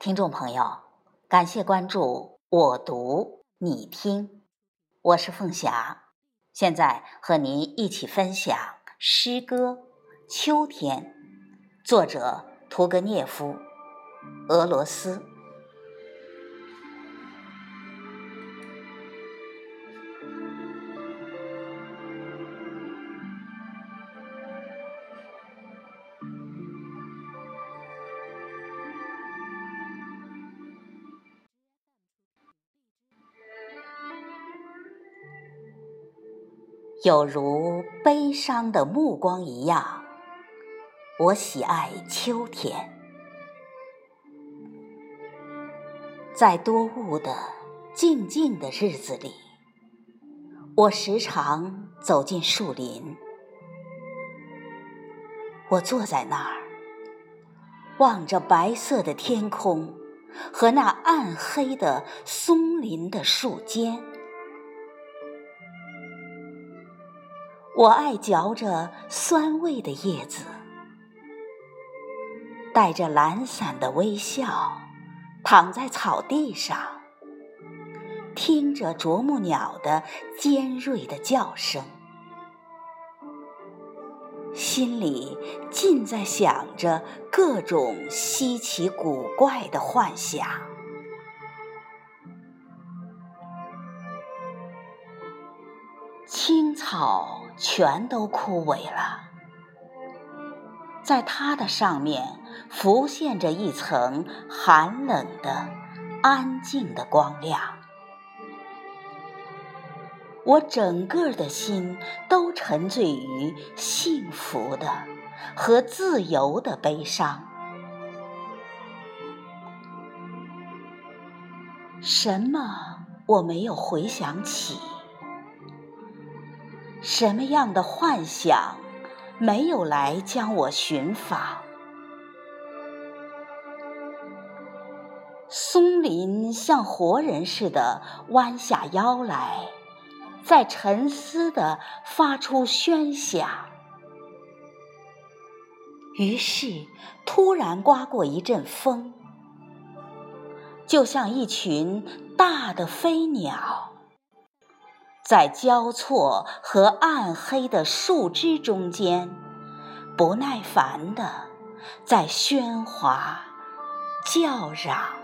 听众朋友，感谢关注我读你听，我是凤霞，现在和您一起分享诗歌《秋天》，作者屠格涅夫，俄罗斯。有如悲伤的目光一样，我喜爱秋天。在多雾的静静的日子里，我时常走进树林。我坐在那儿，望着白色的天空和那暗黑的松林的树尖。我爱嚼着酸味的叶子，带着懒散的微笑，躺在草地上，听着啄木鸟的尖锐的叫声，心里尽在想着各种稀奇古怪的幻想。青草全都枯萎了，在它的上面浮现着一层寒冷的、安静的光亮。我整个的心都沉醉于幸福的和自由的悲伤。什么我没有回想起？什么样的幻想没有来将我寻访？松林像活人似的弯下腰来，在沉思的发出喧响。于是，突然刮过一阵风，就像一群大的飞鸟。在交错和暗黑的树枝中间，不耐烦地在喧哗叫嚷。